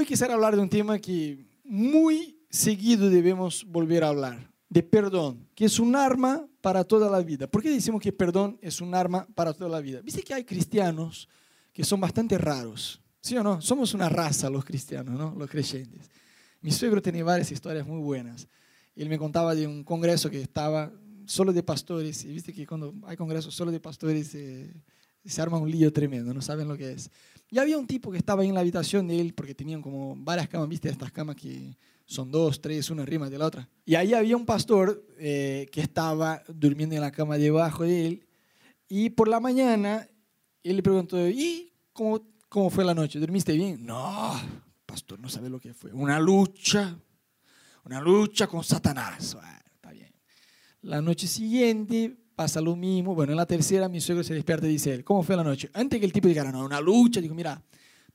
Hoy quisiera hablar de un tema que muy seguido debemos volver a hablar, de perdón, que es un arma para toda la vida. ¿Por qué decimos que perdón es un arma para toda la vida? Viste que hay cristianos que son bastante raros, ¿sí o no? Somos una raza los cristianos, ¿no? Los creyentes. Mi suegro tenía varias historias muy buenas. Él me contaba de un congreso que estaba solo de pastores, y viste que cuando hay congresos solo de pastores eh, se arma un lío tremendo, no saben lo que es. Y había un tipo que estaba en la habitación de él, porque tenían como varias camas, viste, estas camas que son dos, tres, una arriba de la otra. Y ahí había un pastor eh, que estaba durmiendo en la cama debajo de él, y por la mañana él le preguntó, ¿y cómo, cómo fue la noche? ¿Dormiste bien? No, pastor, no sabe lo que fue. Una lucha, una lucha con Satanás. Bueno, está bien. La noche siguiente pasa lo mismo. Bueno, en la tercera mi suegro se despierta y dice, ¿cómo fue la noche? Antes que el tipo dijera, no, una lucha, digo, mira,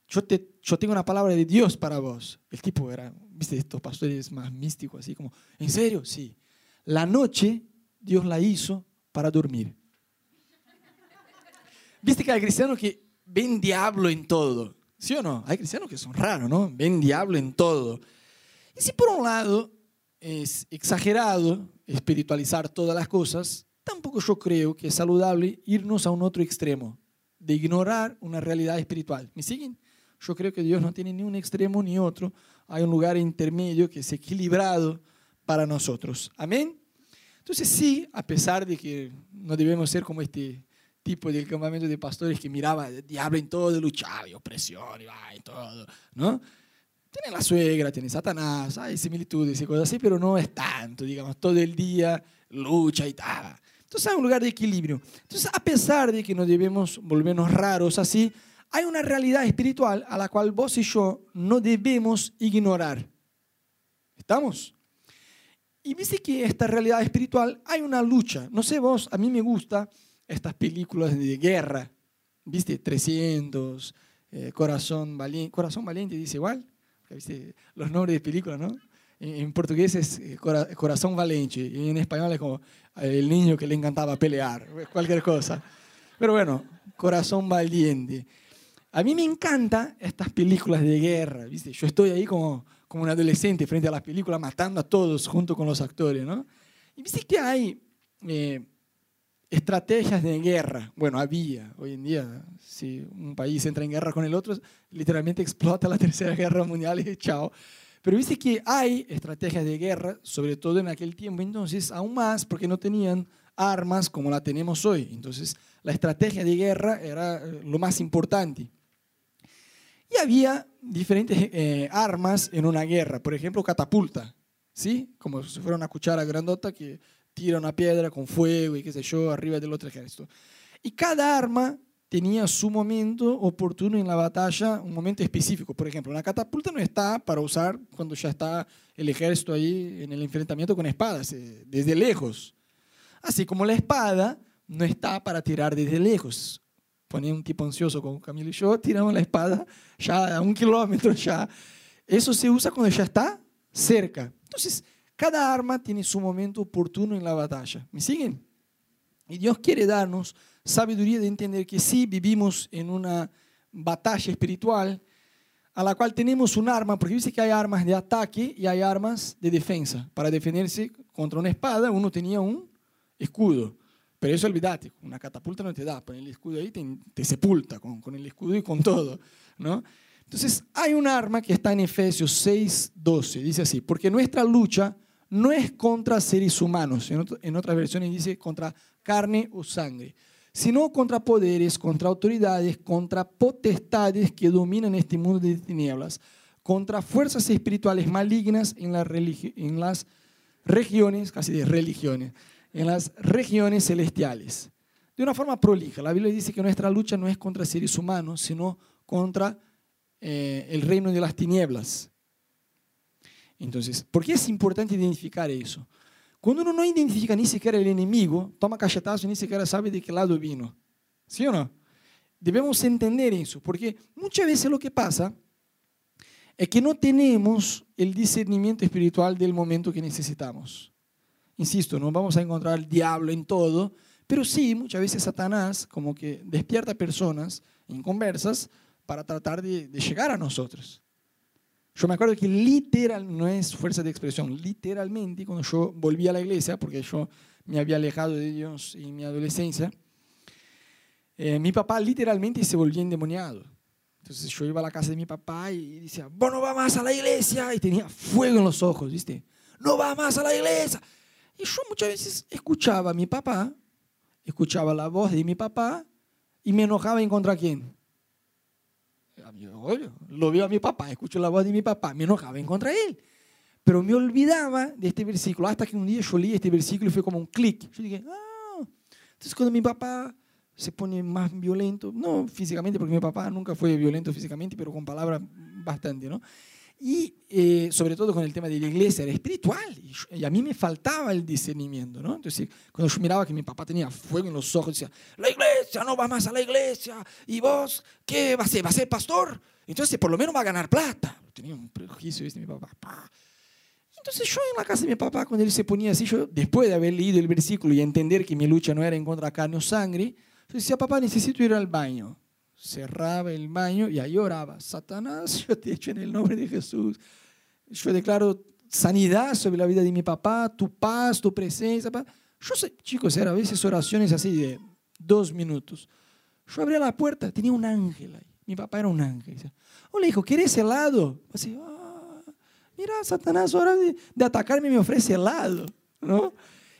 yo, te, yo tengo una palabra de Dios para vos. El tipo era, viste, estos pastores más místicos, así como, ¿en serio? Sí. La noche Dios la hizo para dormir. Viste que hay cristianos que ven diablo en todo. ¿Sí o no? Hay cristianos que son raros, ¿no? Ven diablo en todo. Y si por un lado es exagerado espiritualizar todas las cosas, tampoco yo creo que es saludable irnos a un otro extremo, de ignorar una realidad espiritual. ¿Me siguen? Yo creo que Dios no tiene ni un extremo ni otro. Hay un lugar intermedio que es equilibrado para nosotros. Amén. Entonces sí, a pesar de que no debemos ser como este tipo del campamento de pastores que miraba diablo en todo, luchaba y opresión y, todo, ¿no? Tiene la suegra, tiene Satanás, hay similitudes y cosas así, pero no es tanto, digamos, todo el día lucha y tal. Entonces hay un lugar de equilibrio. Entonces, a pesar de que no debemos volvernos raros así, hay una realidad espiritual a la cual vos y yo no debemos ignorar. ¿Estamos? Y viste que esta realidad espiritual hay una lucha. No sé vos, a mí me gusta estas películas de guerra. ¿Viste? 300, eh, Corazón Valiente. Corazón Valiente dice igual. ¿Viste? Los nombres de películas, ¿no? En portugués es eh, corazón valiente y en español es como eh, el niño que le encantaba pelear, cualquier cosa. Pero bueno, corazón valiente. A mí me encantan estas películas de guerra, ¿viste? Yo estoy ahí como, como un adolescente frente a las películas matando a todos junto con los actores, ¿no? Y viste que hay eh, estrategias de guerra. Bueno, había. Hoy en día, si un país entra en guerra con el otro, literalmente explota la tercera guerra mundial y chao. Pero viste que hay estrategias de guerra, sobre todo en aquel tiempo, entonces aún más porque no tenían armas como la tenemos hoy. Entonces la estrategia de guerra era eh, lo más importante. Y había diferentes eh, armas en una guerra, por ejemplo, catapulta, ¿sí? Como si fuera una cuchara grandota que tira una piedra con fuego y qué sé yo, arriba del otro ejército. Y cada arma tenía su momento oportuno en la batalla, un momento específico. Por ejemplo, una catapulta no está para usar cuando ya está el ejército ahí en el enfrentamiento con espadas, eh, desde lejos. Así como la espada no está para tirar desde lejos. Ponía un tipo ansioso como Camilo y yo, tiramos la espada ya a un kilómetro ya. Eso se usa cuando ya está cerca. Entonces, cada arma tiene su momento oportuno en la batalla. ¿Me siguen? Y Dios quiere darnos sabiduría de entender que sí vivimos en una batalla espiritual a la cual tenemos un arma, porque dice que hay armas de ataque y hay armas de defensa. Para defenderse contra una espada uno tenía un escudo. Pero eso olvídate, una catapulta no te da, poner el escudo ahí te, sepulta con, con, el escudo y con todo. ¿no? Entonces hay un arma que está en Efesios 6, 12, dice así, porque nuestra lucha no es contra seres humanos, en, otras versiones dice contra carne o sangre, sino contra poderes, contra autoridades, contra potestades que dominan este mundo de tinieblas, contra fuerzas espirituales malignas en, las regiones, casi de religiones, en las regiones celestiales. De una forma prolija, la Biblia dice que nuestra lucha no es contra seres humanos, sino contra eh, el reino de las tinieblas. Entonces, ¿por qué es importante identificar eso? Cuando uno no identifica ni siquiera el enemigo, toma cachetazo y ni siquiera sabe de qué lado vino. ¿Sí o no? Debemos entender eso, porque muchas veces lo que pasa es que no tenemos el discernimiento espiritual del momento que necesitamos. Insisto, no vamos a encontrar el diablo en todo, pero sí, muchas veces Satanás como que despierta personas en conversas para tratar de, de llegar a nosotros. Yo me acuerdo que literal, no es fuerza de expresión, literalmente cuando yo volví a la iglesia, porque yo me había alejado de Dios en mi adolescencia, eh, mi papá literalmente se volvió endemoniado. Entonces yo iba a la casa de mi papá y decía, vos no vas más a la iglesia, y tenía fuego en los ojos, ¿viste? No vas más a la iglesia. Y yo muchas veces escuchaba a mi papá, escuchaba la voz de mi papá y me enojaba en contra quién. Lo veo a mi papá, escucho la voz de mi papá, me enojaba en contra él. Pero me olvidaba de este versículo, hasta que un día yo leí este versículo y fue como un clic. Yo dije, ah, entonces cuando mi papá se pone más violento, no físicamente, porque mi papá nunca fue violento físicamente, pero con palabras bastante, ¿no? Y eh, sobre todo con el tema de la iglesia, era espiritual. Y, a mí me faltaba el discernimiento, ¿no? Entonces, cuando yo miraba que mi papá tenía fuego en los ojos, decía, la iglesia, no va más a la iglesia. ¿Y vos qué va a ser? ¿Va a ser pastor? Entonces, por lo menos va a ganar plata. Tenía un prejuicio, ¿viste? Mi papá. Entonces, yo en la casa de mi papá, cuando él se ponía así, yo, después de haber leído el versículo y entender que mi lucha no era en contra carne o sangre, yo decía, papá, necesito ir al baño cerraba el baño y ahí oraba, Satanás, yo te echo en el nombre de Jesús. Yo declaro sanidad sobre la vida de mi papá, tu paz, tu presencia. Yo sé, chicos, era a veces oraciones así de dos minutos. Yo abría la puerta, tenía un ángel ahí. Mi papá era un ángel. Hola, hijo, ¿quieres helado? Así, ah, mira, Satanás, ahora de, de atacarme me ofrece helado. ¿no?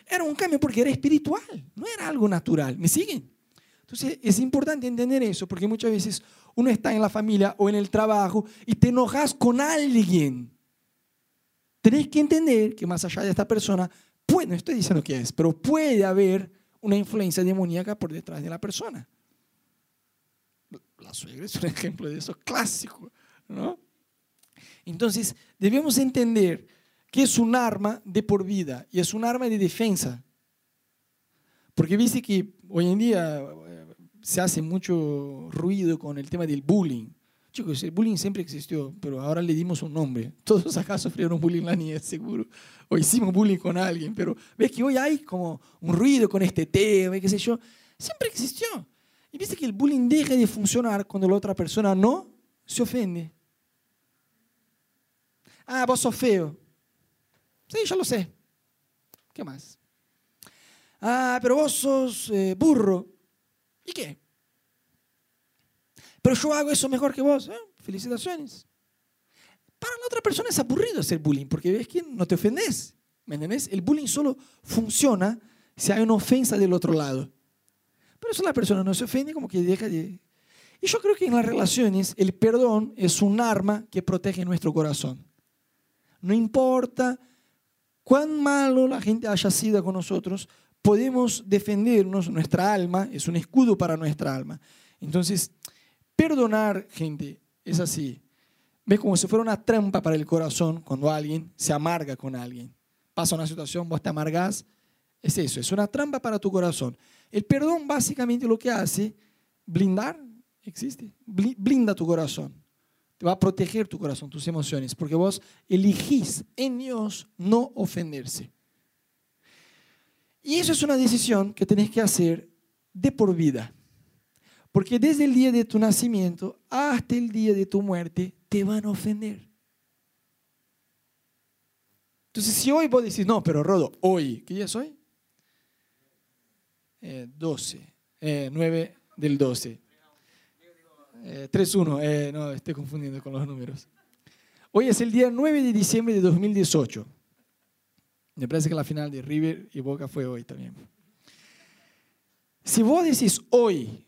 Era un cambio porque era espiritual, no era algo natural. ¿Me siguen? Entonces es importante entender eso, porque muchas veces uno está en la familia o en el trabajo y te enojas con alguien. Tenés que entender que más allá de esta persona, pues, no estoy diciendo que es, pero puede haber una influencia demoníaca por detrás de la persona. La suegra es un ejemplo de eso clásico, ¿no? Entonces, debemos entender que es un arma de por vida y es un arma de defensa. Porque viste que hoy en día se hace mucho ruido con el tema del bullying. Chicos, el bullying siempre existió, pero ahora le dimos un nombre. Todos acá sufrieron bullying la niñez, seguro. O hicimos bullying con alguien, pero ves que hoy hay como un ruido con este tema, qué sé yo. Siempre existió. Y viste que el bullying deja de funcionar cuando la otra persona no se ofende. Ah, vos sos feo. Sí, ya lo sé. ¿Qué más? Ah, pero vos sos eh, burro. ¿Y qué? Pero yo hago eso mejor que vos. ¿eh? Felicitaciones. Para la otra persona es aburrido hacer bullying, porque ves que no te ofendes. ¿Me entendés? El bullying solo funciona si hay una ofensa del otro lado. Pero eso la persona no se ofende, como que deja de... Y yo creo que en las relaciones el perdón es un arma que protege nuestro corazón. No importa cuán malo la gente haya sido con nosotros, podemos defendernos, nuestra alma es un escudo para nuestra alma. Entonces, perdonar, gente, es así. Ves como si fuera una trampa para el corazón cuando alguien se amarga con alguien. Pasa una situación, vos te amargás, es eso, es una trampa para tu corazón. El perdón básicamente lo que hace, blindar, existe, blinda tu corazón. Te va a proteger tu corazón, tus emociones, porque vos elegís en Dios no ofenderse. Y eso es una decisión que tenés que hacer de por vida. Porque desde el día de tu nacimiento hasta el día de tu muerte te van a ofender. Entonces, si hoy vos decís, no, pero Rodo, hoy, ¿qué día es hoy? 12, eh, 9 eh, del 12. 3-1, eh, no, estoy confundiendo con los números. Hoy es el día 9 de diciembre de 2018. Me parece que la final de River y Boca fue hoy también. Si vos decís hoy,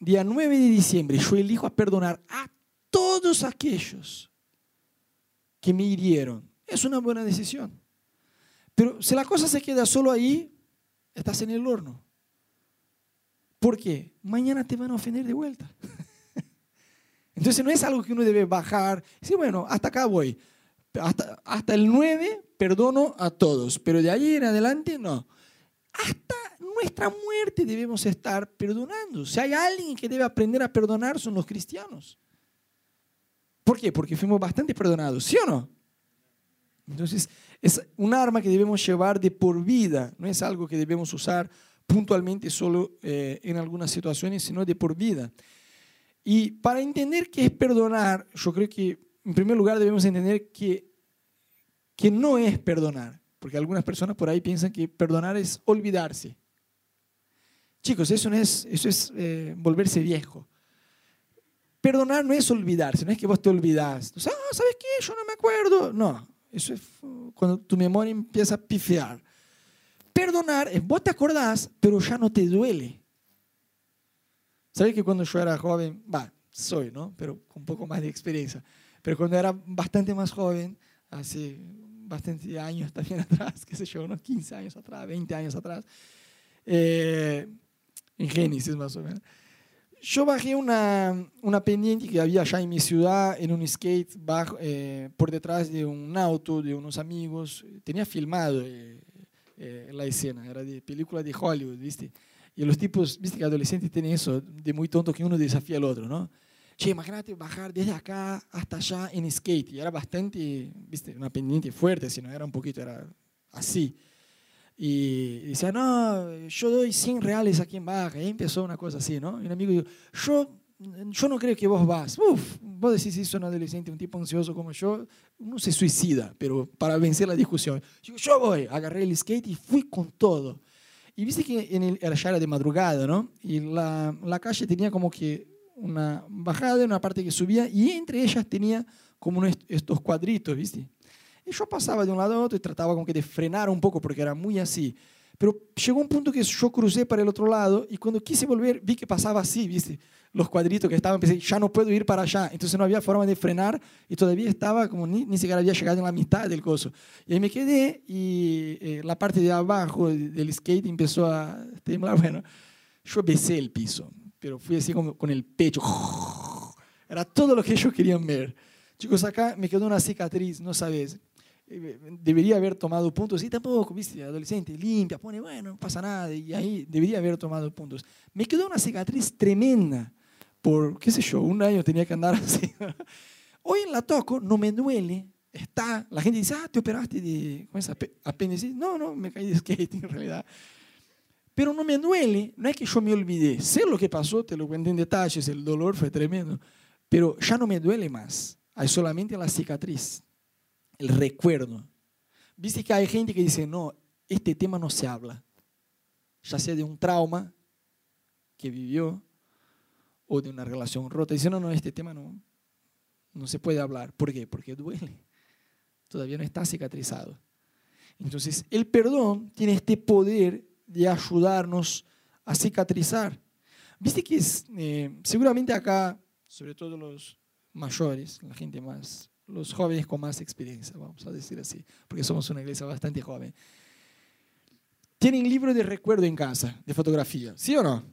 día 9 de diciembre, yo elijo a perdonar a todos aquellos que me hirieron, es una buena decisión. Pero si la cosa se queda solo ahí, estás en el horno. ¿Por qué? Mañana te van a ofender de vuelta. Entonces no es algo que uno debe bajar. Sí, bueno, hasta acá voy. Hasta, el 9 perdono a todos, pero de ahí en adelante no. Hasta nuestra muerte debemos estar perdonando. Si hay alguien que debe aprender a perdonar son los cristianos. ¿Por qué? Porque fuimos bastante perdonados, ¿sí o no? Entonces, es un arma que debemos llevar de por vida, no es algo que debemos usar puntualmente solo eh, en algunas situaciones, sino de por vida. Y para entender qué es perdonar, yo creo que en primer lugar debemos entender que, que no es perdonar, porque algunas personas por ahí piensan que perdonar es olvidarse. Chicos, eso, no es, eso es eh, volverse viejo. Perdonar no es olvidarse, no es que vos te olvidás. ah, ¿sabes qué? Yo no me acuerdo. No, eso es cuando tu memoria empieza a pifiar. Perdonar es vos te acordás, pero ya no te duele. ¿Sabes que cuando yo era joven, va, soy, ¿no? Pero con un poco más de experiencia. Pero cuando era bastante más joven, hace bastante años también atrás, qué sé yo, unos 15 años atrás, 20 años atrás, eh, en Génesis más o menos, yo bajé una, una pendiente que había allá en mi ciudad, en un skate, bajo, eh, por detrás de un auto de unos amigos. Tenía filmado eh, la escena, era de película de Hollywood, ¿viste? Y los tipos, viste que adolescentes tienen eso, de muy tonto que uno desafía al otro, ¿no? Che, imagínate bajar desde acá hasta allá en skate. Y era bastante, viste, una pendiente fuerte, sino era un poquito, era así. Y decía, no, yo doy 100 reales a quien baja. Y empezó una cosa así, ¿no? Y un amigo dijo, yo, yo no creo que vos vas. Uf, vos decís eso a un adolescente, un tipo ansioso como yo, uno se suicida, pero para vencer la discusión. Yo, yo voy, agarré el skate y fui con todo. Y viste que en el, ya era de madrugada, ¿no? Y la, la calle tenía como que una bajada, una parte que subía, y entre ellas tenía como estos cuadritos, ¿viste? Y yo pasaba de un lado a otro y trataba como que de frenar un poco porque era muy así. Pero llegó un punto que yo crucé para el otro lado y cuando quise volver vi que pasaba así, ¿viste? Los cuadritos que estaban, pensé, ya no puedo ir para allá. Entonces no había forma de frenar y todavía estaba como ni, ni siquiera había llegado en la mitad del coso. Y ahí me quedé y eh, la parte de abajo del skate empezó a temblar. Bueno, yo besé el piso, pero fui así como con el pecho. Era todo lo que ellos querían ver. Chicos, acá me quedó una cicatriz, no sabes. Eh, debería haber tomado puntos. Y tampoco, viste, adolescente, limpia, pone, bueno, no pasa nada. Y ahí debería haber tomado puntos. Me quedó una cicatriz tremenda por, qué sé yo, un año tenía que andar así. Hoy la toco, no me duele. Está, la gente dice, ah, te operaste de con esa apendicitis. No, no, me caí de skate en realidad. Pero no me duele, no es que yo me olvidé. Sé lo que pasó, te lo cuento en detalles, el dolor fue tremendo. Pero ya no me duele más. Hay solamente la cicatriz el recuerdo. Viste que hay gente que dice, no, este tema no se habla, ya sea de un trauma que vivió o de una relación rota. Dice, no, no, este tema no, no se puede hablar. ¿Por qué? Porque duele. Todavía no está cicatrizado. Entonces, el perdón tiene este poder de ayudarnos a cicatrizar. Viste que es, eh, seguramente acá, sobre todo los mayores, la gente más los jóvenes con más experiencia, vamos a decir así, porque somos una iglesia bastante joven. Tienen libro de recuerdo en casa, de fotografía, ¿sí o no?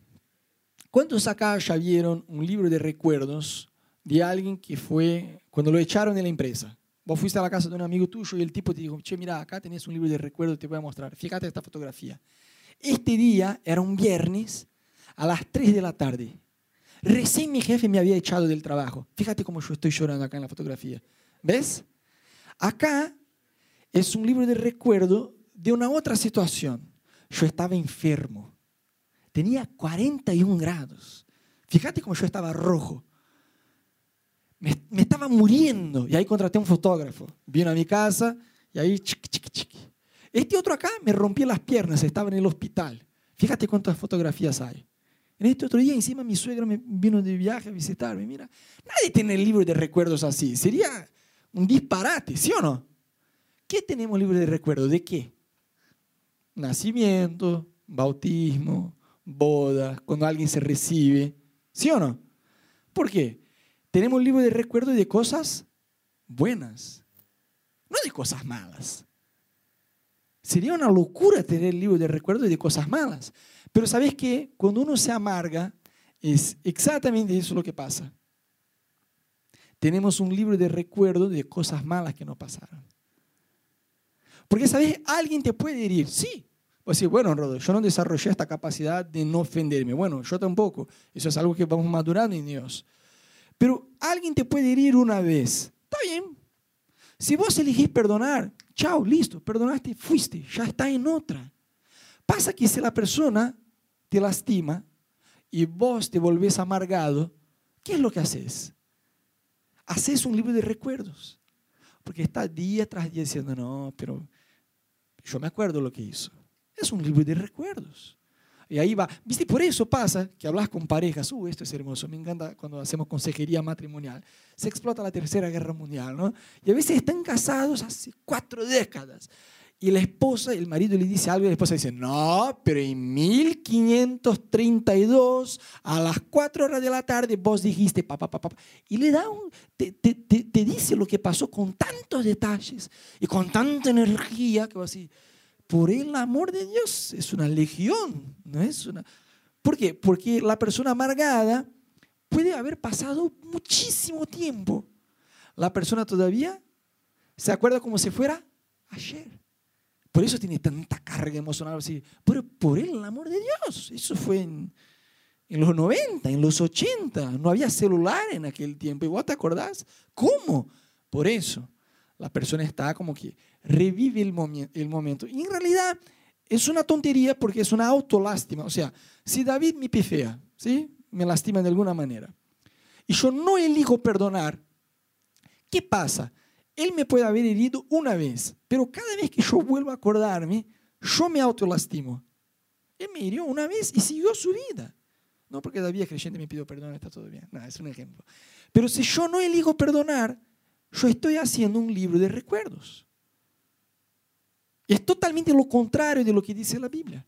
¿Cuántos acá ya vieron un libro de recuerdos de alguien que fue, cuando lo echaron de la empresa? Vos fuiste a la casa de un amigo tuyo y el tipo te dijo, che, mira, acá tenés un libro de recuerdos, te voy a mostrar. Fíjate esta fotografía. Este día era un viernes a las 3 de la tarde. Recién mi jefe me había echado del trabajo. Fíjate cómo yo estoy llorando acá en la fotografía. ¿Ves? Acá es un libro de recuerdo de una otra situación. Yo estaba enfermo. Tenía 41 grados. Fíjate cómo yo estaba rojo. Me, estaba muriendo. Y ahí contraté un fotógrafo. Vino a mi casa y ahí chiqui, chiqui, chiqui. Este otro acá me rompía las piernas, estaba en el hospital. Fíjate cuántas fotografías hay. En este otro día, encima, mi suegra me vino de viaje a visitarme. Mira, nadie tiene libro de recuerdos así. Sería un disparate, ¿sí o no? ¿Qué tenemos libre de recuerdo? ¿De qué? Nacimiento, bautismo, boda, cuando alguien se recibe, ¿sí o no? ¿Por qué? Tenemos libro de recuerdo de cosas buenas, no de cosas malas. Sería una locura tener el libro de recuerdo de cosas malas. Pero ¿sabes qué? Cuando uno se amarga, es exactamente eso lo que pasa tenemos un libro de recuerdo de cosas malas que nos pasaron. Porque, ¿sabes? Alguien te puede herir, sí. O decir, bueno, Rodo, yo no desarrollé esta capacidad de no ofenderme. Bueno, yo tampoco. Eso es algo que vamos madurando en Dios. Pero alguien te puede herir una vez. Está bien. Si vos elegís perdonar, chao, listo, perdonaste, fuiste, ya está en otra. Pasa que si la persona te lastima y vos te volvés amargado, ¿qué es lo que haces? haces un libro de recuerdos. Porque está día tras día diciendo, no, pero yo me acuerdo lo que hizo. Es un libro de recuerdos. Y ahí va. ¿Viste? Por eso pasa que hablas con parejas. Uh, esto es hermoso. Me encanta cuando hacemos consejería matrimonial. Se explota la Tercera Guerra Mundial, ¿no? Y a veces están casados hace cuatro décadas. Y la esposa, el marido le dice algo y la esposa dice, no, pero en 1532, a las 4 horas de la tarde, vos dijiste, papá, papá, papá. Y le da un, te, te, te, dice lo que pasó con tantos detalles y con tanta energía que va así, por el amor de Dios, es una legión, no es una... ¿Por qué? Porque la persona amargada puede haber pasado muchísimo tiempo. La persona todavía se acuerda como si fuera ayer. Por eso tiene tanta carga emocional así. Pero por el amor de Dios. Eso fue en, en, los 90, en los 80. No había celular en aquel tiempo. ¿Y vos te acordás? ¿Cómo? Por eso. La persona está como que revive el, el momento. Y en realidad es una tontería porque es una autolástima. O sea, si David me pifea, ¿sí? me lastima de alguna manera, y yo no elijo perdonar, ¿qué pasa? Él me puede haber herido una vez, pero cada vez que yo vuelvo a acordarme, yo me autolastimo. Él me hirió una vez y siguió su vida. No porque David es creyente me pidió perdón, está todo bien. No, es un ejemplo. Pero si yo no elijo perdonar, yo estoy haciendo un libro de recuerdos. Y es totalmente lo contrario de lo que dice la Biblia.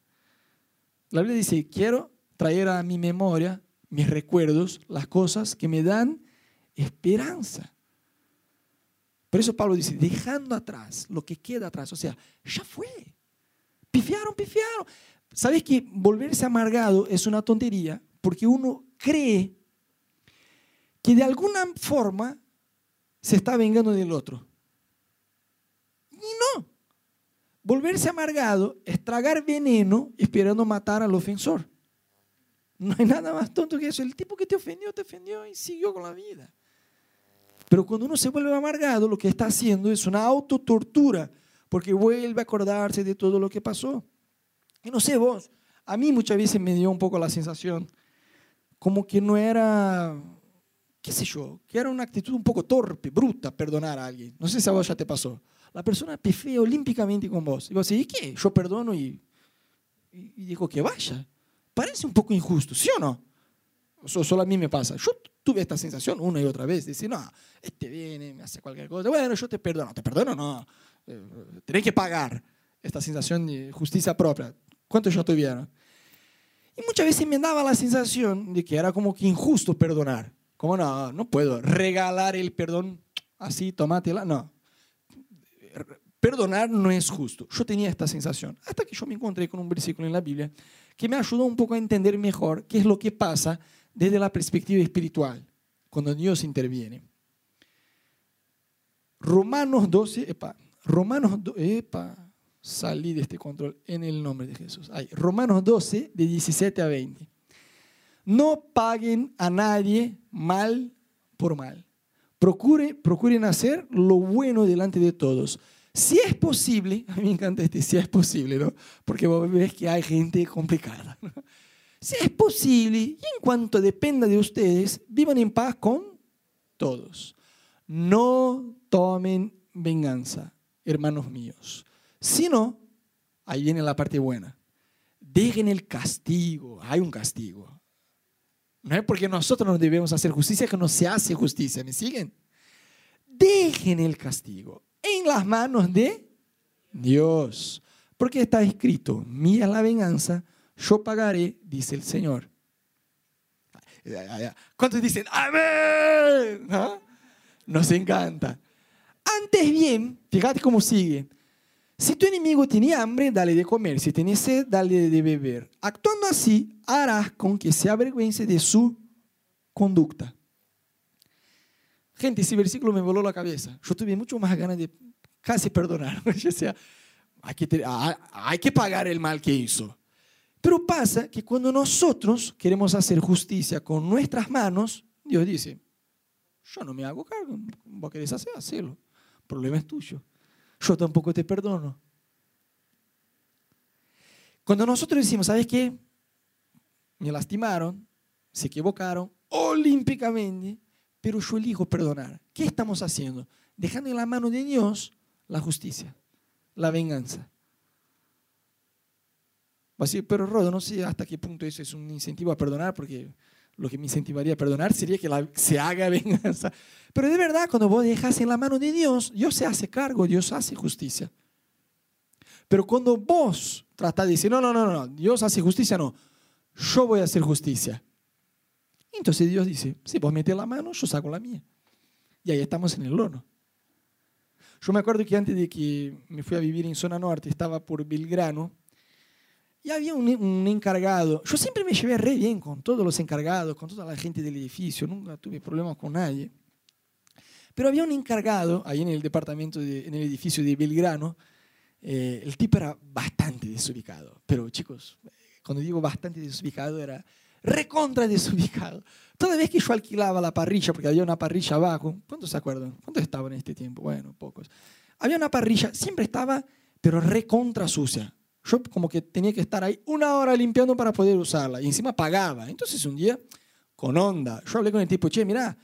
La Biblia dice, quiero traer a mi memoria, mis recuerdos, las cosas que me dan esperanza. Por eso Pablo dice, dejando atrás lo que queda atrás, o sea, ya fue. Pifiaron, pifiaron. ¿Sabes que volverse amargado es una tontería? Porque uno cree que de alguna forma se está vengando del otro. Y no. Volverse amargado es tragar veneno esperando matar al ofensor. No hay nada más tonto que eso. El tipo que te ofendió, te ofendió y siguió con la vida. Pero cuando uno se vuelve amargado, lo que está haciendo es una autotortura, porque vuelve a acordarse de todo lo que pasó. Y no sé vos, a mí muchas veces me dio un poco la sensación como que no era, qué sé yo, que era una actitud un poco torpe, bruta, perdonar a alguien. No sé si a vos ya te pasó. La persona pifea olímpicamente con vos. Y vos decís, ¿y qué? Yo perdono y, y, y digo que vaya. Parece un poco injusto, ¿sí o no? Solo a mí me pasa. Yo tuve esta sensación una y otra vez. Decir, no, este viene, me hace cualquier cosa. Bueno, yo te perdono. ¿Te perdono? No. Eh, tenés que pagar esta sensación de justicia propia. ¿Cuántos ya tuvieron? Y muchas veces me daba la sensación de que era como que injusto perdonar. Como no, no puedo regalar el perdón así, tomátela. No. Perdonar no es justo. Yo tenía esta sensación. Hasta que yo me encontré con un versículo en la Biblia que me ayudó un poco a entender mejor qué es lo que pasa desde la perspectiva espiritual, cuando Dios interviene. Romanos 12, epa, Romanos, epa, salí de este control en el nombre de Jesús. Romanos 12, de 17 a 20. No paguen a nadie mal por mal. Procure, procuren hacer lo bueno delante de todos. Si es posible, a mí me encanta este, si es posible, ¿no? Porque vos ves que hay gente complicada. Si es posible, y en cuanto dependa de ustedes, vivan en paz con todos. No tomen venganza, hermanos míos. Sino, ahí viene la parte buena, dejen el castigo. Hay un castigo. No es porque nosotros no debemos hacer justicia que no se hace justicia. ¿Me siguen? Dejen el castigo en las manos de Dios. Porque está escrito, mía la venganza, yo pagaré, dice el Señor. ¿Cuántos dicen amén? ¿Ah? Nos encanta. Antes bien, fíjate cómo sigue. Si tu enemigo tiene hambre, dale de comer. Si tiene sed, dale de beber. Actuando así, harás con que se avergüence de su conducta. Gente, ese versículo me voló la cabeza. Yo tuve mucho más ganas de casi perdonar. O sea, hay que, hay que pagar el mal que hizo. Pero pasa que cuando nosotros queremos hacer justicia con nuestras manos, Dios dice, yo no me hago cargo, vos querés hacer, hacerlo. El problema es tuyo. Yo tampoco te perdono. Cuando nosotros decimos, ¿sabes qué? Me lastimaron, se equivocaron olímpicamente, pero yo elijo perdonar. ¿Qué estamos haciendo? Dejando en la mano de Dios la justicia, la venganza. Va a decir, pero Rodo, no sé hasta qué punto eso es un incentivo a perdonar, porque lo que me incentivaría a perdonar sería que se haga venganza. Pero de verdad, cuando vos dejas en la mano de Dios, Dios se hace cargo, Dios hace justicia. Pero cuando vos tratás de decir, no, no, no, no, Dios hace justicia, no, yo voy a hacer justicia. Entonces Dios dice, si vos metes la mano, yo saco la mía. Y ahí estamos en el horno. Yo me acuerdo que antes de que me fui a vivir en zona norte, estaba por Belgrano, y había un, encargado. Yo siempre me llevé re bien con todos los encargados, con toda la gente del edificio, nunca tuve problemas con nadie. Pero había un encargado ahí en el departamento, en el edificio de Belgrano. Eh, el tipo era bastante desubicado. Pero chicos, cuando digo bastante desubicado, era recontra desubicado. Toda vez que yo alquilaba la parrilla, porque había una parrilla abajo, ¿cuántos se acuerdan? ¿Cuántos estaban en este tiempo? Bueno, pocos. Había una parrilla, siempre estaba, pero recontra sucia. Yo como que tenía que estar ahí una hora limpiando para poder usarla y encima pagaba. Entonces un día, con onda, yo hablé con el tipo, che, mira,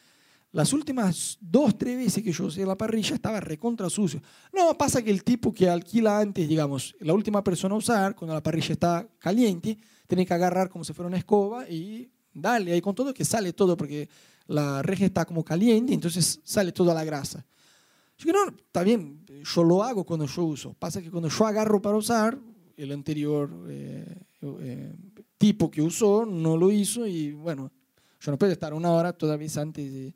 las últimas dos, tres veces que yo usé la parrilla estaba recontra sucio. No, pasa que el tipo que alquila antes, digamos, la última persona a usar, cuando la parrilla está caliente, tiene que agarrar como si fuera una escoba y darle ahí con todo que sale todo porque la reja está como caliente, entonces sale toda la grasa. Yo digo, no, está bien, yo lo hago cuando yo uso. Pasa que cuando yo agarro para usar, el anterior eh, eh, tipo que usó no lo hizo y bueno, yo no puedo estar una hora todavía antes, de,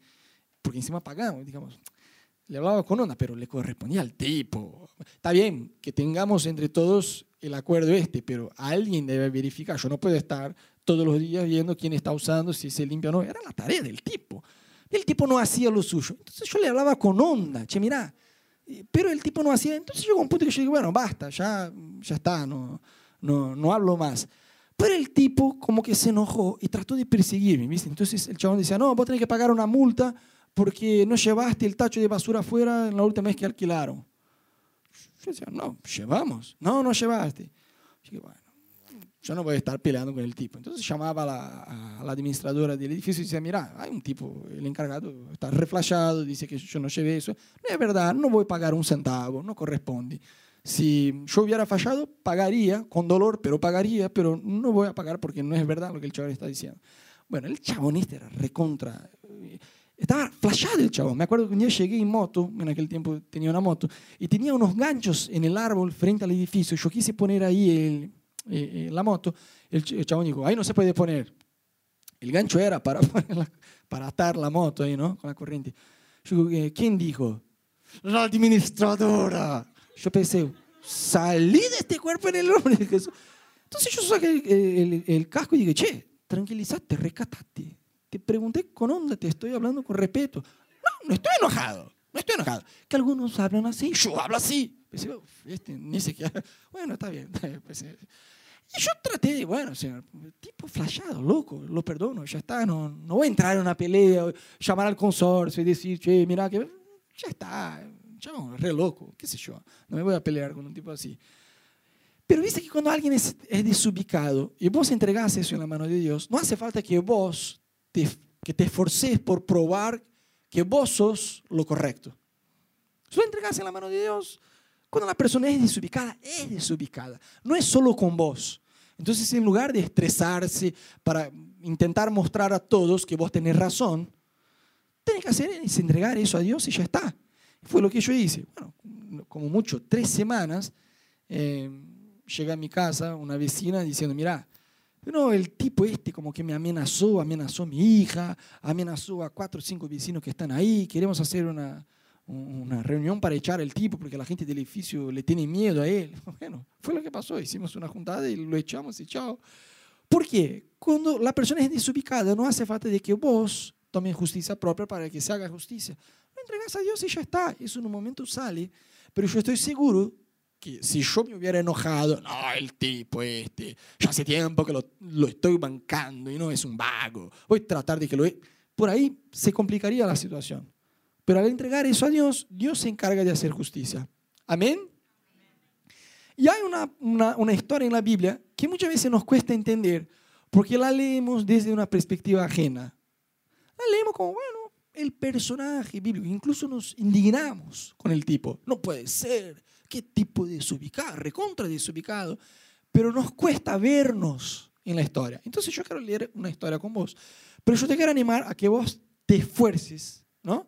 porque encima pagamos, digamos. Le hablaba con onda, pero le correspondía al tipo. Está bien que tengamos entre todos el acuerdo este, pero alguien debe verificar. Yo no puedo estar todos los días viendo quién está usando, si se limpia o no. Era la tarea del tipo. El tipo no hacía lo suyo. Entonces yo le hablaba con onda. Che, mira, pero el tipo no hacía. Entonces llegó un punto que yo dije, bueno, basta, ya, ya está, no, no, no hablo más. Pero el tipo como que se enojó y trató de perseguirme, ¿viste? Entonces el chabón decía, no, vos tenés que pagar una multa porque no llevaste el tacho de basura afuera en la última vez que alquilaron. Yo decía, no, llevamos. No, no llevaste. Dije, bueno, yo no voy a estar peleando con el tipo. Entonces llamaba a la, a la administradora del edificio y decía, mira, hay un tipo, el encargado está reflejado, dice que yo no llevé eso. No es verdad, no voy a pagar un centavo, no corresponde. Si yo hubiera fallado, pagaría, con dolor, pero pagaría, pero no voy a pagar porque no es verdad lo que el chabón está diciendo. Bueno, el chabón este era recontra. Estaba flashado el chabón. Me acuerdo que un día llegué en moto, en aquel tiempo tenía una moto, y tenía unos ganchos en el árbol frente al edificio. Yo quise poner ahí el, eh, eh, la moto, el, chabón dijo, ahí no se puede poner. El gancho era para, para atar la moto ahí, ¿no? Con la corriente. Yo digo, ¿quién dijo? La administradora. Yo pensé, salí de este cuerpo en el hombre. Entonces yo saqué el, el, casco y dije, che, tranquilízate, recatate. Te pregunté con onda, te estoy hablando con respeto. No, no estoy enojado, no estoy enojado. Que algunos hablan así, yo hablo así. Pensé, este, ni siquiera, bueno, está bien. Pensé, y yo traté de, bueno, señor, tipo flashado, loco, lo perdono, ya está, no, no voy a entrar en una pelea, llamar al consorcio y decir, che, mira, que ya está, chao, re loco, qué sé yo, no me voy a pelear con un tipo así. Pero viste que cuando alguien es, es desubicado y vos entregás eso en la mano de Dios, no hace falta que vos te, que te esforces por probar que vos sos lo correcto. Si lo entregás en la mano de Dios, cuando la persona es desubicada, es desubicada. No es solo con vos. Entonces, en lugar de estresarse para intentar mostrar a todos que vos tenés razón, tenés que hacer es entregar eso a Dios y ya está. Fue lo que yo hice. Bueno, como mucho, tres semanas, eh, a mi casa una vecina diciendo, mira, no, el tipo este como que me amenazó, amenazó a mi hija, amenazó a cuatro o cinco vecinos que están ahí, queremos hacer una, una reunión para echar al tipo porque la gente del edificio le tiene miedo a él. Bueno, fue lo que pasó. Hicimos una juntada y lo echamos y chao. ¿Por qué? Cuando la persona es desubicada, no hace falta de que vos tomes justicia propia para que se haga justicia. Lo entregas a Dios y ya está. Eso en un momento sale. Pero yo estoy seguro que si yo me hubiera enojado, no, el tipo este, ya hace tiempo que lo, lo estoy bancando y no es un vago, voy a tratar de que lo... Por ahí se complicaría la situación. Pero al entregar eso a Dios, Dios se encarga de hacer justicia. Amén. Y hay una, una, una, historia en la Biblia que muchas veces nos cuesta entender porque la leemos desde una perspectiva ajena. La leemos como, bueno, el personaje bíblico. Incluso nos indignamos con el tipo. No puede ser. ¿Qué tipo de desubicado? Recontra desubicado. Pero nos cuesta vernos en la historia. Entonces yo quiero leer una historia con vos. Pero yo te quiero animar a que vos te esfuerces, ¿no?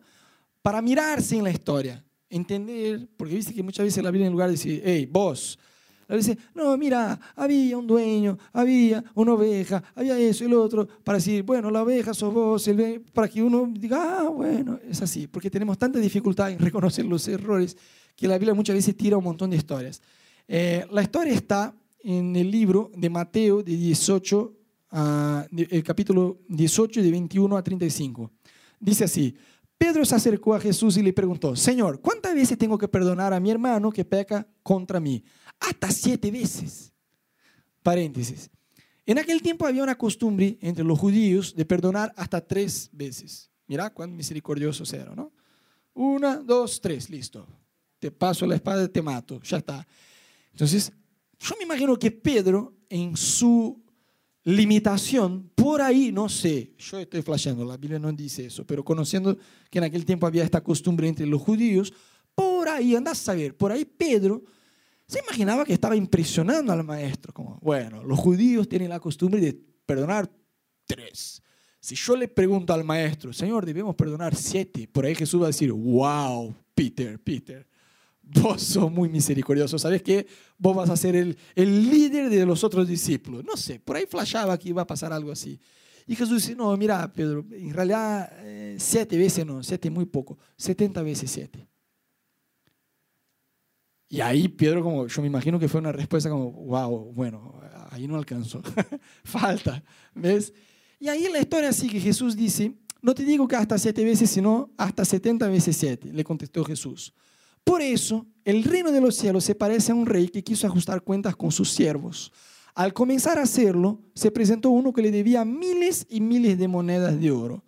Para mirarse en la historia. Entender, porque viste que muchas veces la Biblia en lugar de decir, hey, vos, a veces, no, mira, había un dueño, había una oveja, había eso y lo otro, para decir, bueno, la oveja sos vos, para que uno diga, ah, bueno, es así, porque tenemos tanta dificultad en reconocer los errores que la Biblia muchas veces tira un montón de historias. Eh, la historia está en el libro de Mateo, de 18 a, el capítulo 18, de 21 a 35. Dice así, Pedro se acercó a Jesús y le preguntó, Señor, ¿cuántas veces tengo que perdonar a mi hermano que peca contra mí? hasta siete veces. Paréntesis. En aquel tiempo había una costumbre entre los judíos de perdonar hasta tres veces. Mira cuán misericordiosos eran, ¿no? Una, dos, tres, listo. Te paso la espada, te mato, ya está. Entonces, yo me imagino que Pedro, en su limitación, por ahí, no sé, yo estoy flasheando, la Biblia no dice eso, pero conociendo que en aquel tiempo había esta costumbre entre los judíos, por ahí, anda a saber, por ahí Pedro se imaginaba que estaba impresionando al maestro, como, bueno, los judíos tienen la costumbre de perdonar tres. Si yo le pregunto al maestro, Señor, debemos perdonar siete, por ahí Jesús va a decir, wow, Peter, Peter, vos sos muy misericordioso, ¿sabes qué? Vos vas a ser el, el líder de los otros discípulos. No sé, por ahí flashaba que iba a pasar algo así. Y Jesús dice, no, mira, Pedro, en realidad eh, siete veces no, siete muy poco, setenta veces siete. Y ahí Pedro, como yo me imagino que fue una respuesta como, wow, bueno, ahí no alcanzó, falta, ¿ves? Y ahí la historia sigue, Jesús dice, no te digo que hasta siete veces, sino hasta setenta veces siete, le contestó Jesús. Por eso, el reino de los cielos se parece a un rey que quiso ajustar cuentas con sus siervos. Al comenzar a hacerlo, se presentó uno que le debía miles y miles de monedas de oro.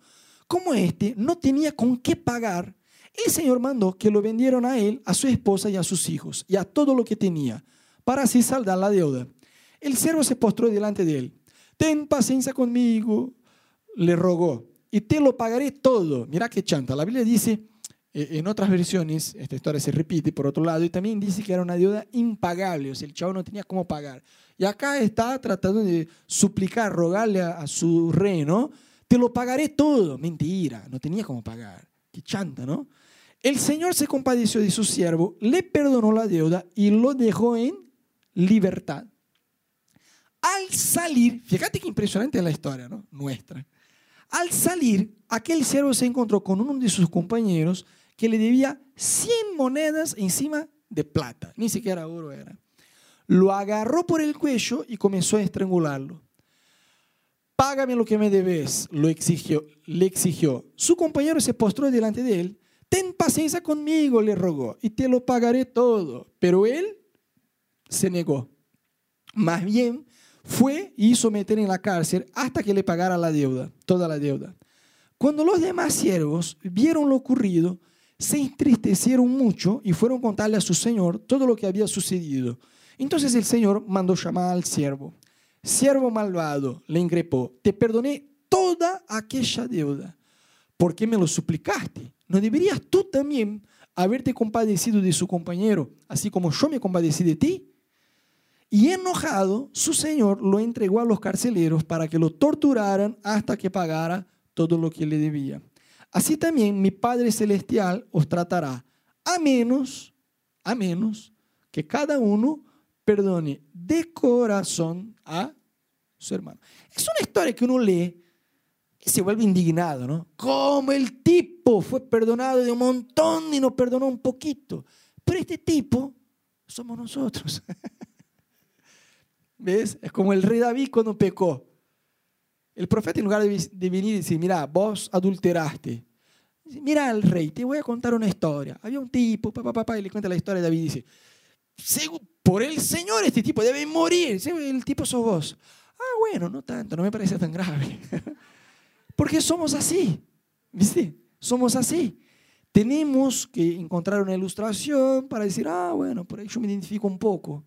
Como este no tenía con qué pagar, el Señor mandó que lo vendieron a él, a su esposa y a sus hijos, y a todo lo que tenía, para así saldar la deuda. El siervo se postró delante de él. Ten paciencia conmigo, le rogó, y te lo pagaré todo. Mira qué chanta. La Biblia dice, en otras versiones, esta historia se repite por otro lado, y también dice que era una deuda impagable, o sea, el chavo no tenía cómo pagar. Y acá está tratando de suplicar, rogarle a, a su rey, ¿no? Te lo pagaré todo. Mentira, no tenía cómo pagar. Qué chanta, ¿no? El Señor se compadeció de su siervo, le perdonó la deuda y lo dejó en libertad. Al salir, fíjate qué impresionante la historia ¿no? nuestra. Al salir, aquel siervo se encontró con uno de sus compañeros que le debía 100 monedas encima de plata, ni siquiera oro era. Lo agarró por el cuello y comenzó a estrangularlo. Págame lo que me debes, lo exigió, le exigió. Su compañero se postró delante de él ten paciencia conmigo, le rogó, y te lo pagaré todo. Pero él se negó. Más bien, fue y hizo meter en la cárcel hasta que le pagara la deuda, toda la deuda. Cuando los demás siervos vieron lo ocurrido, se entristecieron mucho y fueron a contarle a su señor todo lo que había sucedido. Entonces el señor mandó llamar al siervo. Siervo malvado, le increpó, te perdoné toda aquella deuda. ¿Por qué me lo suplicaste? ¿No deberías tú también haberte compadecido de su compañero, así como yo me compadecí de ti? Y enojado, su señor lo entregó a los carceleros para que lo torturaran hasta que pagara todo lo que le debía. Así también mi Padre Celestial os tratará, a menos, a menos que cada uno perdone de corazón a su hermano. Es una historia que uno lee y se vuelve indignado, ¿no? Como el tipo fue perdonado de un montón y nos perdonó un poquito. Pero este tipo somos nosotros. ¿Ves? Es como el rey David cuando pecó. El profeta en lugar de venir y decir, mira, vos adulteraste. Mira al rey, te voy a contar una historia. Había un tipo, papá, papá, y le cuenta la historia de David y dice, por el Señor este tipo debe morir. El tipo sos vos. Ah, bueno, no tanto, no me parece tan grave. Porque somos así, ¿viste? Somos así. Tenemos que encontrar una ilustración para decir, ah, bueno, por ahí yo me identifico un poco.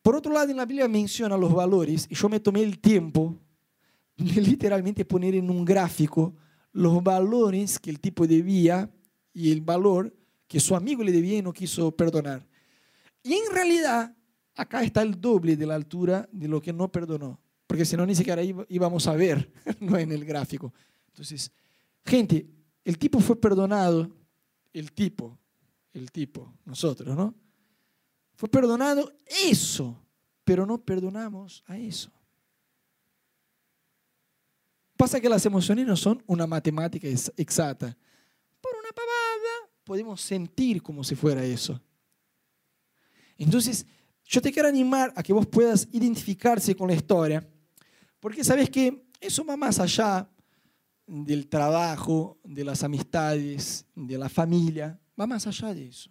Por otro lado, en la Biblia menciona los valores y yo me tomé el tiempo literalmente poner en un gráfico los valores que el tipo debía y el valor que su amigo le debía y no quiso perdonar. Y en realidad, acá está el doble de la altura de lo que no perdonó, porque si no, ni siquiera íbamos a ver no en el gráfico. Entonces, gente, el tipo fue perdonado, el tipo, el tipo, nosotros, ¿no? Fue perdonado eso, pero no perdonamos a eso. Pasa que las emociones no son una matemática exacta. Por una pavada podemos sentir como si fuera eso. Entonces, yo te quiero animar a que vos puedas identificarse con la historia, porque sabes que eso va más allá del trabajo, de las amistades, de la familia, va más allá de eso.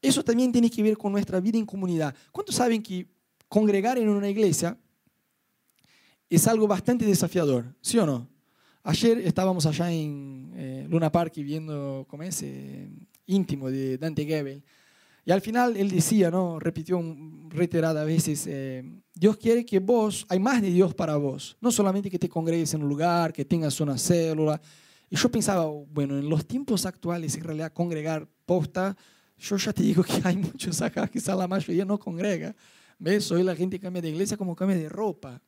Eso también tiene que ver con nuestra vida en comunidad. ¿Cuántos saben que congregar en una iglesia es algo bastante desafiador, ¿sí o no? Ayer estábamos allá en eh, Luna Park viendo, ¿cómo es? Eh, íntimo de Dante Gebel. Y al final él decía, ¿no? repitió reiteradas veces, eh, Dios quiere que vos, hay más de Dios para vos, no solamente que te congregues en un lugar, que tengas una célula. Y yo pensaba, bueno, en los tiempos actuales, en realidad congregar posta, yo ya te digo que hay muchos acá, quizás la mayoría no congrega. ¿Ves? Hoy la gente cambia de iglesia como cambia de ropa.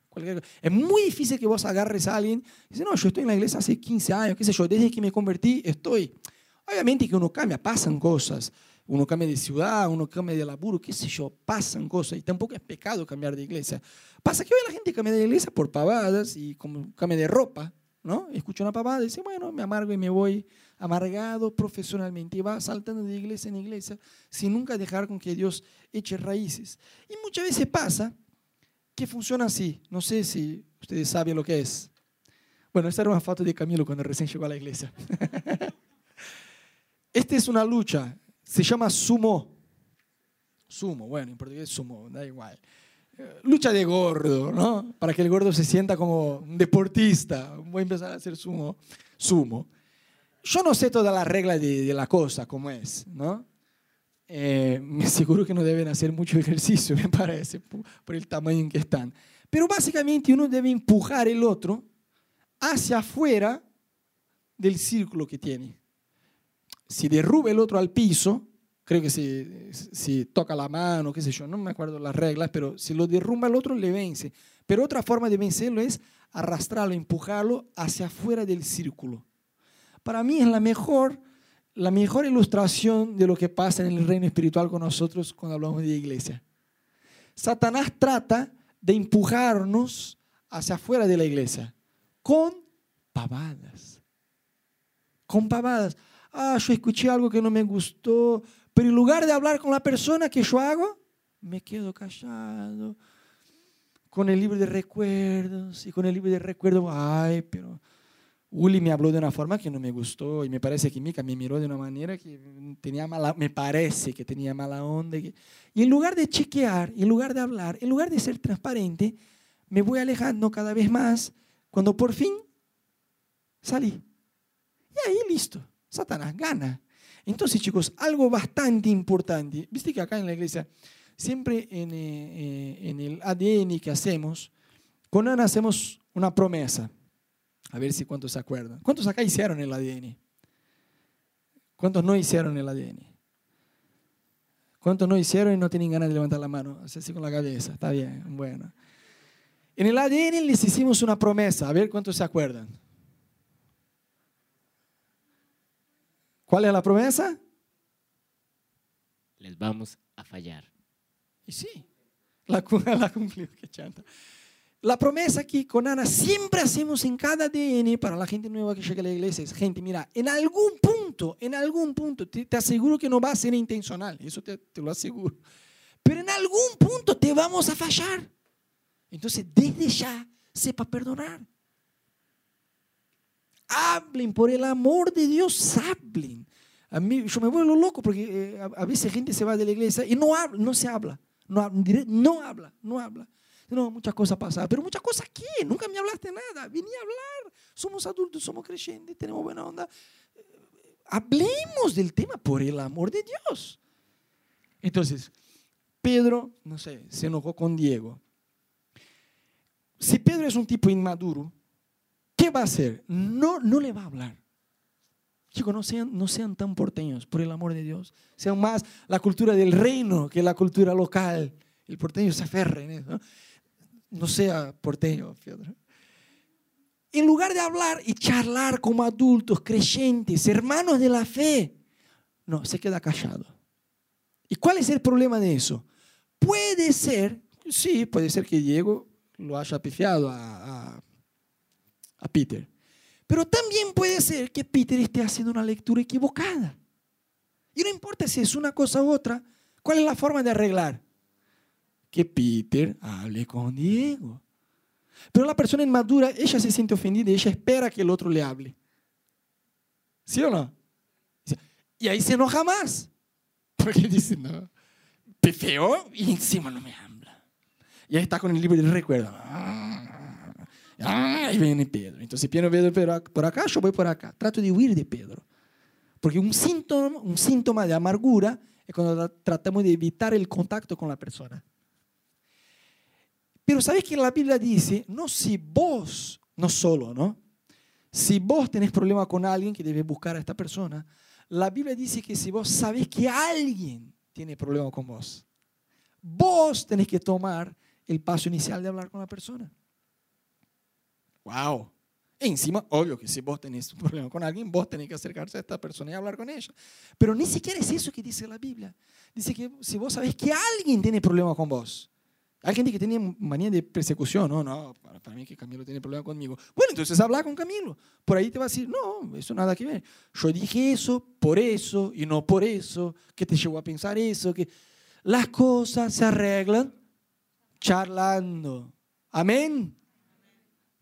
Es muy difícil que vos agarres a alguien y dices, no, yo estoy en la iglesia hace 15 años, qué sé yo, desde que me convertí estoy. Obviamente que uno cambia, pasan cosas. Uno cambia de ciudad, uno cambia de laburo, qué sé yo, pasan cosas. Y tampoco es pecado cambiar de iglesia. Pasa que hoy la gente cambia de iglesia por pavadas y como cambia de ropa, ¿no? Escucha una pavada y dice, bueno, me amargo y me voy amargado profesionalmente y va saltando de iglesia en iglesia sin nunca dejar con que Dios eche raíces. Y muchas veces pasa que funciona así. No sé si ustedes saben lo que es. Bueno, esta era una foto de Camilo cuando recién llegó a la iglesia. Esta es una lucha, se llama sumo. Sumo, bueno, en portugués sumo, da igual. Eh, lucha de gordo, ¿no? Para que el gordo se sienta como un deportista. Voy a empezar a hacer sumo. Sumo. Yo no sé toda la regla de, la cosa, como es, ¿no? eh, me aseguro que no deben hacer mucho ejercicio, me parece, por el tamaño en que están. Pero básicamente uno debe empujar el otro hacia afuera del círculo que tiene. Si derruba el otro al piso, creo que si, si toca la mano, qué sé yo, no me acuerdo las reglas, pero si lo derrumba el otro, le vence. Pero otra forma de vencerlo es arrastrarlo, empujarlo hacia afuera del círculo. Para mí es la mejor la mejor ilustración de lo que pasa en el reino espiritual con nosotros cuando hablamos de iglesia. Satanás trata de empujarnos hacia afuera de la iglesia con pavadas. Con pavadas. Ah, yo escuché algo que no me gustó, pero en lugar de hablar con la persona que yo hago, me quedo callado con el libro de recuerdos y con el libro de recuerdos, ay, pero Uli me habló de una forma que no me gustó y me parece que Mika me miró de una manera que tenía mala, me parece que tenía mala onda. Y en lugar de chequear, en lugar de hablar, en lugar de ser transparente, me voy alejando cada vez más cuando por fin salí. Y ahí listo, Satanás gana. Entonces chicos, algo bastante importante, viste que acá en la iglesia, siempre en, eh, eh, en el ADN que hacemos, con Ana hacemos una promesa. A ver si cuántos se acuerdan. ¿Cuántos acá hicieron el ADN? ¿Cuántos no hicieron el ADN? ¿Cuántos no hicieron y no tienen ganas de levantar la mano? Así con la cabeza. Está bien, bueno. En el ADN les hicimos una promesa. A ver cuántos se acuerdan. ¿Cuál es la promesa? Les vamos a fallar. Y sí, la, la cumplió. Qué chanta. La promesa que con Ana siempre hacemos en cada ADN para la gente nueva que llega a la iglesia es, gente, mira, en algún punto, en algún punto, te, aseguro que no va a ser intencional, eso te, lo aseguro, pero en algún punto te vamos a fallar. Entonces, desde ya, sepa perdonar. Hablen, por el amor de Dios, hablen. A mí, yo me vuelvo loco porque eh, a, veces gente se va de la iglesia y no habla, no se habla, no habla, no habla. No, muchas cosas pasadas. Pero muchas cosas, ¿qué? Nunca me hablaste nada. Vení a hablar. Somos adultos, somos creyentes, tenemos buena onda. Hablemos del tema por el amor de Dios. Entonces, Pedro, no sé, se enojó con Diego. Si Pedro es un tipo inmaduro, ¿qué ¿qué va a hacer? No, no le va a hablar. Chicos, no sean, no sean tan porteños, por el amor de Dios. Sean más la cultura del reino que la cultura local. El porteño se aferra en eso. No, sea porteño, Fiodor. En lugar de hablar y charlar como adultos, creyentes, hermanos de la fe, no, se queda callado. ¿Y cuál es el problema de eso? Puede ser, sí, puede ser que Diego lo haya pifiado a, a, Peter. Pero también puede ser que Peter esté haciendo una lectura equivocada. Y no importa si es una cosa u otra, ¿cuál es la forma de arreglar? Que Peter hable con Diego. Pero la persona inmadura, ella se siente ofendida ella espera que el otro le hable. ¿Sí o no? Y ahí se enoja más. Porque dice, no, feo y encima no me habla. Y ahí está con el libro de recuerdo. Ah, ahí viene Pedro. Entonces, Pedro por acá, yo voy por acá. Trato de huir de Pedro. Porque un síntoma, un síntoma de amargura es cuando tratamos de evitar el contacto con la persona. Pero sabes que la Biblia dice, no si vos, no solo, ¿no? Si vos tenés problema con alguien que debes buscar a esta persona, la Biblia dice que si vos sabés que alguien tiene problema con vos, vos tenés que tomar el paso inicial de hablar con la persona. ¡Wow! encima, obvio que si vos tenés un problema con alguien, vos tenés que acercarse a esta persona y hablar con ella. Pero ni siquiera es eso que dice la Biblia. Dice que si vos sabés que alguien tiene problema con vos, hay gente que tiene manía de persecución, no, no, para, mí que Camilo tiene problema conmigo. Bueno, entonces habla con Camilo. Por ahí te va a decir, no, eso nada que ver. Yo dije eso por eso y no por eso. ¿Qué te llevó a pensar eso? Que las cosas se arreglan charlando. Amén.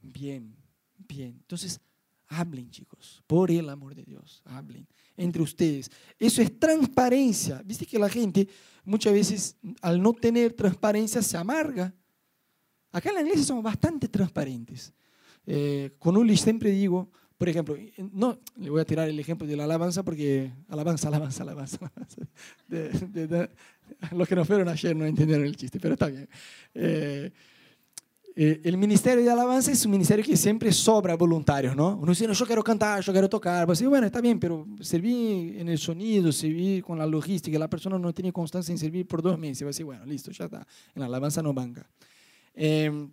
Bien, bien. Entonces, hablen, chicos, por el amor de Dios, hablen entre ustedes. Eso es transparencia. Viste que la gente muchas veces al no tener transparencia se amarga. Acá en la iglesia somos bastante transparentes. Eh, con Uli siempre digo, por ejemplo, no, le voy a tirar el ejemplo de la alabanza porque alabanza, alabanza, alabanza. alabanza. los que no fueron ayer no entendieron el chiste, pero está bien. Eh, eh, el ministerio de alabanza es un ministerio que siempre sobra voluntarios, ¿no? Uno dice, yo quiero cantar, yo quiero tocar. Pues, bueno, está bien, pero servir en el sonido, servir con la logística, la persona no tiene constancia en servir por dos meses. Va a decir, bueno, listo, ya está. En la alabanza no banca. Eh,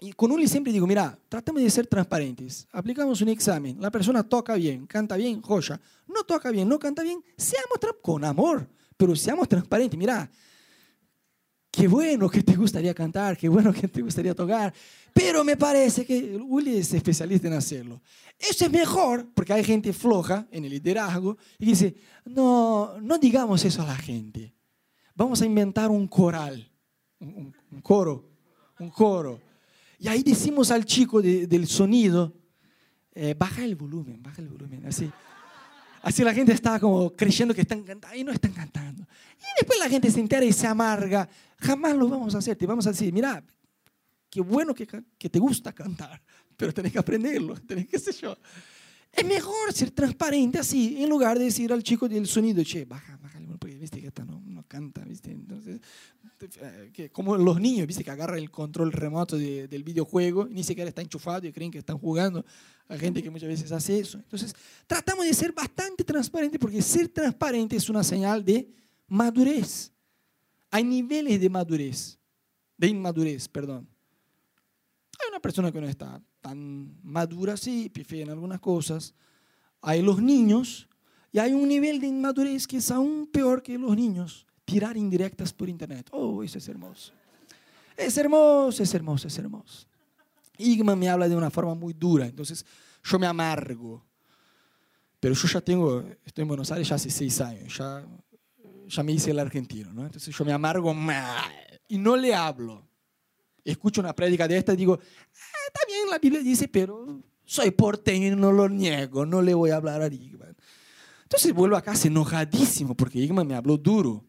y con Uli siempre digo, mira, tratamos de ser transparentes. Aplicamos un examen. La persona toca bien, canta bien, joya. No toca bien, no canta bien. Seamos con amor, pero seamos transparentes. Mira, qué bueno que te gustaría cantar, qué bueno que te gustaría tocar, pero me parece que Uli es especialista en hacerlo. Eso es mejor, porque hay gente floja en el liderazgo y dice, no, no digamos eso a la gente. Vamos a inventar un coral, un, coro, un coro. Y ahí decimos al chico del sonido, eh, baja el volumen, baja el volumen, así. Así la gente está como creyendo que están cantando y no están cantando. Y después la gente se entera y se amarga. Jamás lo vamos a hacer. Te vamos a decir, mira, qué bueno que, que te gusta cantar, pero tenés que aprenderlo, tenés que ser yo. Es mejor ser transparente así, en lugar de decir al chico del sonido, che, baja, baja, porque viste que esta no, no canta, viste. Entonces, que, como los niños, viste que agarran el control remoto del videojuego ni siquiera está enchufado y creen que están jugando. Hay gente que muchas veces hace eso. Entonces, tratamos de ser bastante transparentes porque ser transparente es una señal de madurez. Hay niveles de madurez, de inmadurez, perdón. Hay una persona que no está tan madura, sí, pifea en algunas cosas. Hay los niños y hay un nivel de inmadurez que es aún peor que los niños. Tirar indirectas por internet. Oh, eso es hermoso. Es hermoso, es hermoso, es hermoso. Igman me habla de una forma muy dura, entonces yo me amargo. Pero yo ya tengo, estoy en Buenos Aires ya hace seis años, ya, ya me hice el argentino, ¿no? Entonces yo me amargo mal y no le hablo. Escucho una prédica de esta y digo, bien, la Biblia dice, pero soy porteño no lo niego, no le voy a hablar a Igman. Entonces vuelvo a casa enojadísimo porque Igman me habló duro.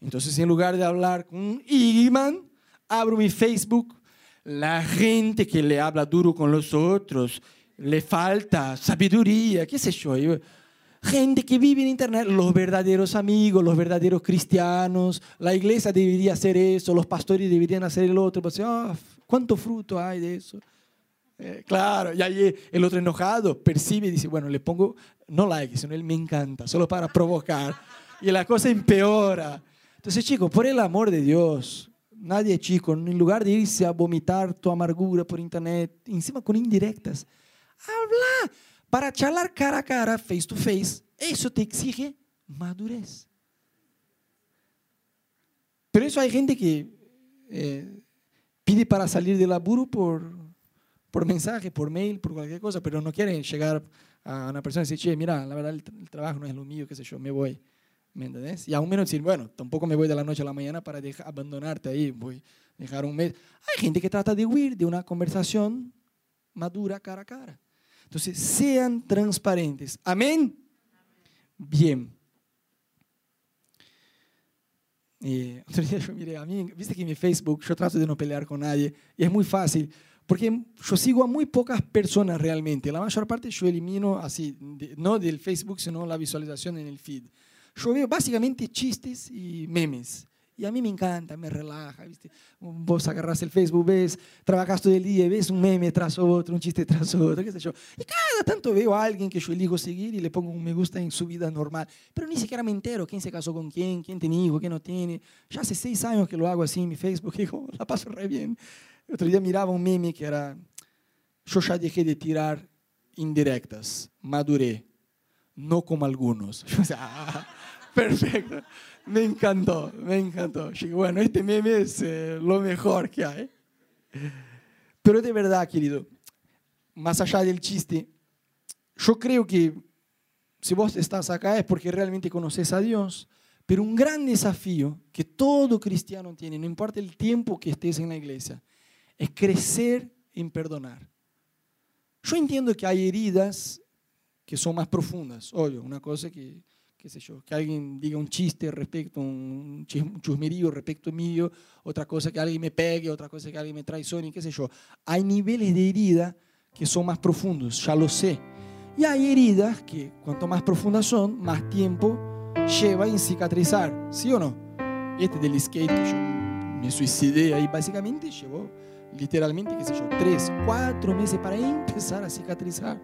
Entonces en lugar de hablar con Igman, abro mi Facebook la gente que le habla duro con los otros, le falta sabiduría, qué sé yo. Gente que vive en Internet, los verdaderos amigos, los verdaderos cristianos, la iglesia debería hacer eso, los pastores deberían hacer el otro. Pues, oh, ¿Cuánto fruto hay de eso? Eh, claro, y ahí el otro enojado percibe y dice, bueno, le pongo no like, sino él me encanta, solo para provocar. Y la cosa empeora. Entonces, chicos, por el amor de Dios, nadie chico, en lugar de irse a vomitar tu amargura por internet, encima con indirectas, habla para charlar cara a cara, face to face. Eso te exige madurez. Pero eso hay gente que eh, pide para salir del laburo por, por mensaje, por mail, por cualquier cosa, pero no quiere llegar a una persona y decir, che, mira, la verdad el, trabajo no es lo mío, qué sé yo, me voy. ¿Me entendés? Y aún menos decir, bueno, tampoco me voy de la noche a la mañana para dejar, abandonarte ahí, voy a dejar un mes. Hay gente que trata de huir de una conversación madura cara a cara. Entonces, sean transparentes. Amén. Bien. Eh, otro día yo miré a mí, viste que en mi Facebook yo trato de no pelear con nadie y es muy fácil porque yo sigo a muy pocas personas realmente. La mayor parte yo elimino así, no del Facebook, sino la visualización en el feed. Yo veo básicamente chistes y memes. Y a mí me encanta, me relaja, ¿viste? Vos agarras el Facebook, ves, trabajas todo el día, ves un meme tras otro, un chiste tras otro, qué sé yo. Y cada tanto veo a alguien que yo elijo seguir y le pongo un me gusta en su vida normal. Pero ni siquiera me entero quién se casó con quién, quién tiene hijo, quién no tiene. Ya hace seis años que lo hago así en mi Facebook digo, la paso re bien. El otro día miraba un meme que era, yo ya dejé de tirar indirectas, maduré, no como algunos. Perfecto. Me encantó, me encantó. Bueno, este meme es eh, lo mejor que hay. Pero de verdad, querido, más allá del chiste, yo creo que si vos estás acá es porque realmente conoces a Dios, pero un gran desafío que todo cristiano tiene, no importa el tiempo que estés en la iglesia, es crecer en perdonar. Yo entiendo que hay heridas que son más profundas, obvio, una cosa que qué sé yo, que alguien diga un chiste respecto, un chusmerío respecto mío, otra cosa que alguien me pegue, otra cosa que alguien me traicione, qué sé yo. Hay niveles de herida que son más profundos, ya lo sé. Y hay heridas que cuanto más profundas son, más tiempo lleva en cicatrizar, ¿sí o no? Este del skate yo me suicidé ahí básicamente llevó literalmente, qué sé yo, tres, cuatro meses para empezar a cicatrizar.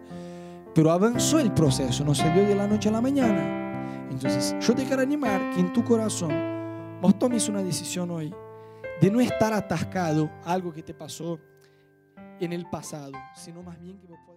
Pero avanzó el proceso, no se dio de la noche a la mañana. Entonces, yo te quiero animar que en tu corazón vos tomes una decisión hoy de no estar atascado a algo que te pasó en el pasado, sino más bien que vos puedas...